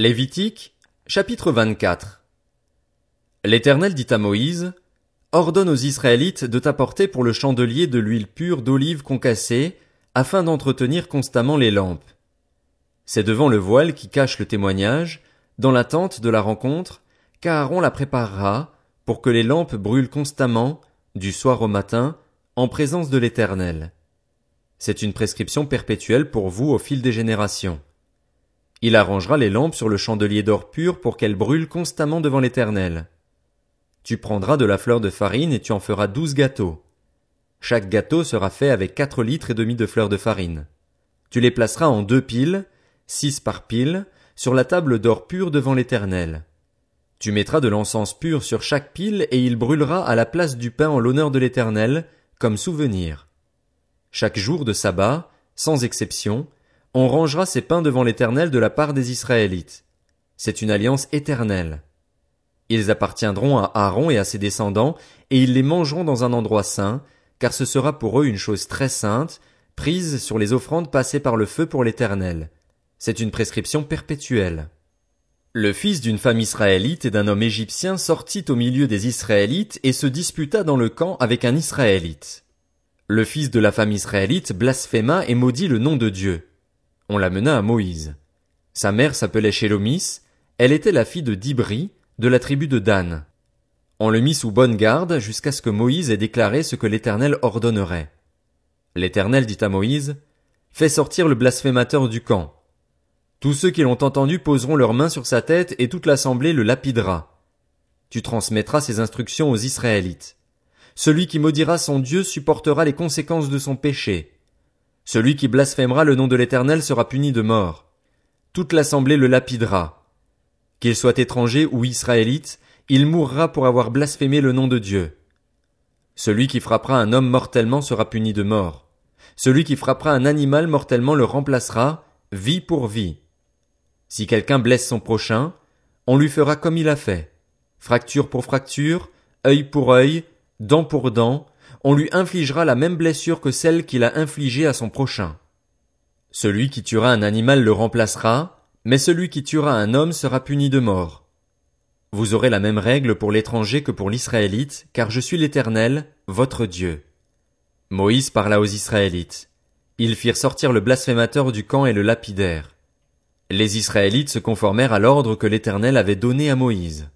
Lévitique, chapitre 24. L'Éternel dit à Moïse, Ordonne aux Israélites de t'apporter pour le chandelier de l'huile pure d'olive concassée, afin d'entretenir constamment les lampes. C'est devant le voile qui cache le témoignage, dans la tente de la rencontre, qu'Aaron la préparera, pour que les lampes brûlent constamment, du soir au matin, en présence de l'Éternel. C'est une prescription perpétuelle pour vous au fil des générations. Il arrangera les lampes sur le chandelier d'or pur pour qu'elles brûlent constamment devant l'Éternel. Tu prendras de la fleur de farine et tu en feras douze gâteaux. Chaque gâteau sera fait avec quatre litres et demi de fleur de farine. Tu les placeras en deux piles, six par pile, sur la table d'or pur devant l'Éternel. Tu mettras de l'encens pur sur chaque pile et il brûlera à la place du pain en l'honneur de l'Éternel, comme souvenir. Chaque jour de sabbat, sans exception, on rangera ces pains devant l'Éternel de la part des Israélites. C'est une alliance éternelle. Ils appartiendront à Aaron et à ses descendants, et ils les mangeront dans un endroit saint, car ce sera pour eux une chose très sainte, prise sur les offrandes passées par le feu pour l'Éternel. C'est une prescription perpétuelle. Le fils d'une femme israélite et d'un homme égyptien sortit au milieu des Israélites et se disputa dans le camp avec un Israélite. Le fils de la femme israélite blasphéma et maudit le nom de Dieu on l'amena à Moïse. Sa mère s'appelait Shélomis, elle était la fille de Dibri, de la tribu de Dan. On le mit sous bonne garde jusqu'à ce que Moïse ait déclaré ce que l'Éternel ordonnerait. L'Éternel dit à Moïse, Fais sortir le blasphémateur du camp. Tous ceux qui l'ont entendu poseront leurs mains sur sa tête et toute l'assemblée le lapidera. Tu transmettras ces instructions aux Israélites. Celui qui maudira son Dieu supportera les conséquences de son péché. Celui qui blasphémera le nom de l'Éternel sera puni de mort. Toute l'assemblée le lapidera. Qu'il soit étranger ou israélite, il mourra pour avoir blasphémé le nom de Dieu. Celui qui frappera un homme mortellement sera puni de mort. Celui qui frappera un animal mortellement le remplacera, vie pour vie. Si quelqu'un blesse son prochain, on lui fera comme il a fait. Fracture pour fracture, œil pour œil, dent pour dent, on lui infligera la même blessure que celle qu'il a infligée à son prochain. Celui qui tuera un animal le remplacera, mais celui qui tuera un homme sera puni de mort. Vous aurez la même règle pour l'étranger que pour l'Israélite, car je suis l'Éternel, votre Dieu. Moïse parla aux Israélites. Ils firent sortir le blasphémateur du camp et le lapidèrent. Les Israélites se conformèrent à l'ordre que l'Éternel avait donné à Moïse.